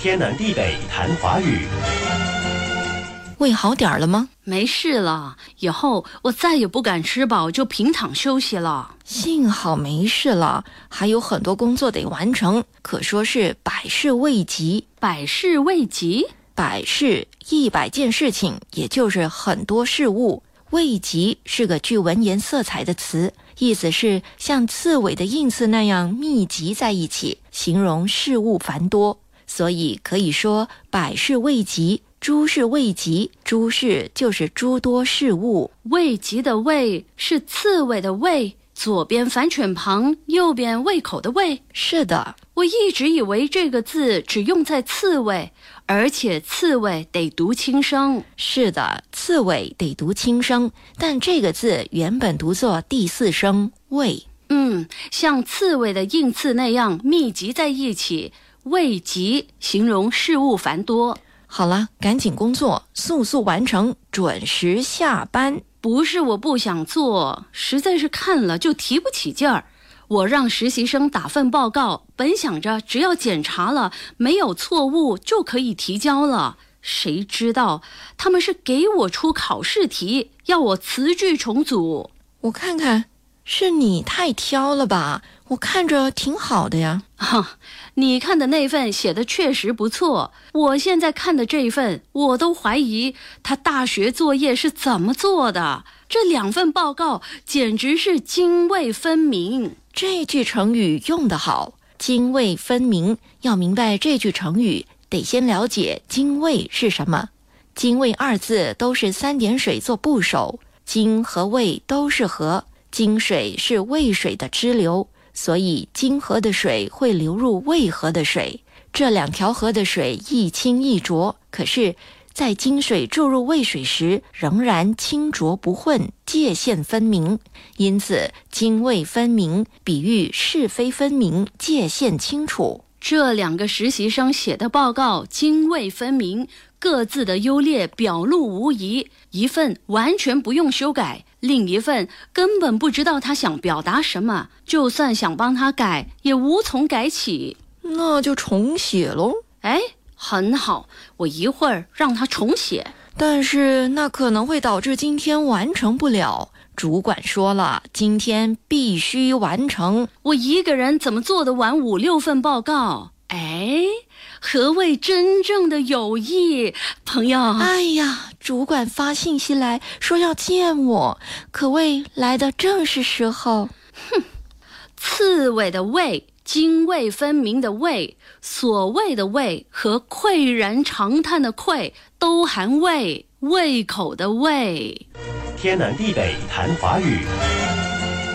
天南地北谈华语。胃好点儿了吗？没事了，以后我再也不敢吃饱就平躺休息了。幸好没事了，还有很多工作得完成，可说是百事未及。百事未及，百事一百件事情，也就是很多事物。未及是个具文言色彩的词，意思是像刺猬的印刺那样密集在一起，形容事物繁多。所以可以说百事未及，诸事未及。诸事就是诸多事物。未及的未是刺猬的猬，左边反犬旁，右边胃口的胃。是的，我一直以为这个字只用在刺猬，而且刺猬得读轻声。是的，刺猬得读轻声，但这个字原本读作第四声未。嗯，像刺猬的硬刺那样密集在一起。未及形容事物繁多。好了，赶紧工作，速速完成，准时下班。不是我不想做，实在是看了就提不起劲儿。我让实习生打份报告，本想着只要检查了没有错误就可以提交了，谁知道他们是给我出考试题，要我词句重组。我看看，是你太挑了吧？我看着挺好的呀。哈，你看的那份写的确实不错。我现在看的这份，我都怀疑他大学作业是怎么做的。这两份报告简直是泾渭分明。这句成语用得好，泾渭分明。要明白这句成语，得先了解泾渭是什么。泾渭二字都是三点水做部首，泾和渭都是河，泾水是渭水的支流。所以，泾河的水会流入渭河的水，这两条河的水一清一浊。可是，在泾水注入渭水时，仍然清浊不混，界限分明。因此，泾渭分明，比喻是非分明，界限清楚。这两个实习生写的报告，泾渭分明，各自的优劣表露无遗。一份完全不用修改。另一份根本不知道他想表达什么，就算想帮他改，也无从改起。那就重写喽。哎，很好，我一会儿让他重写。但是那可能会导致今天完成不了。主管说了，今天必须完成。我一个人怎么做得完五六份报告？哎。何谓真正的友谊，朋友？哎呀，主管发信息来说要见我，可谓来的正是时候。哼，刺猬的猬，泾渭分明的渭，所谓的渭和喟然长叹的喟都含胃，胃口的胃。天南地北谈华语。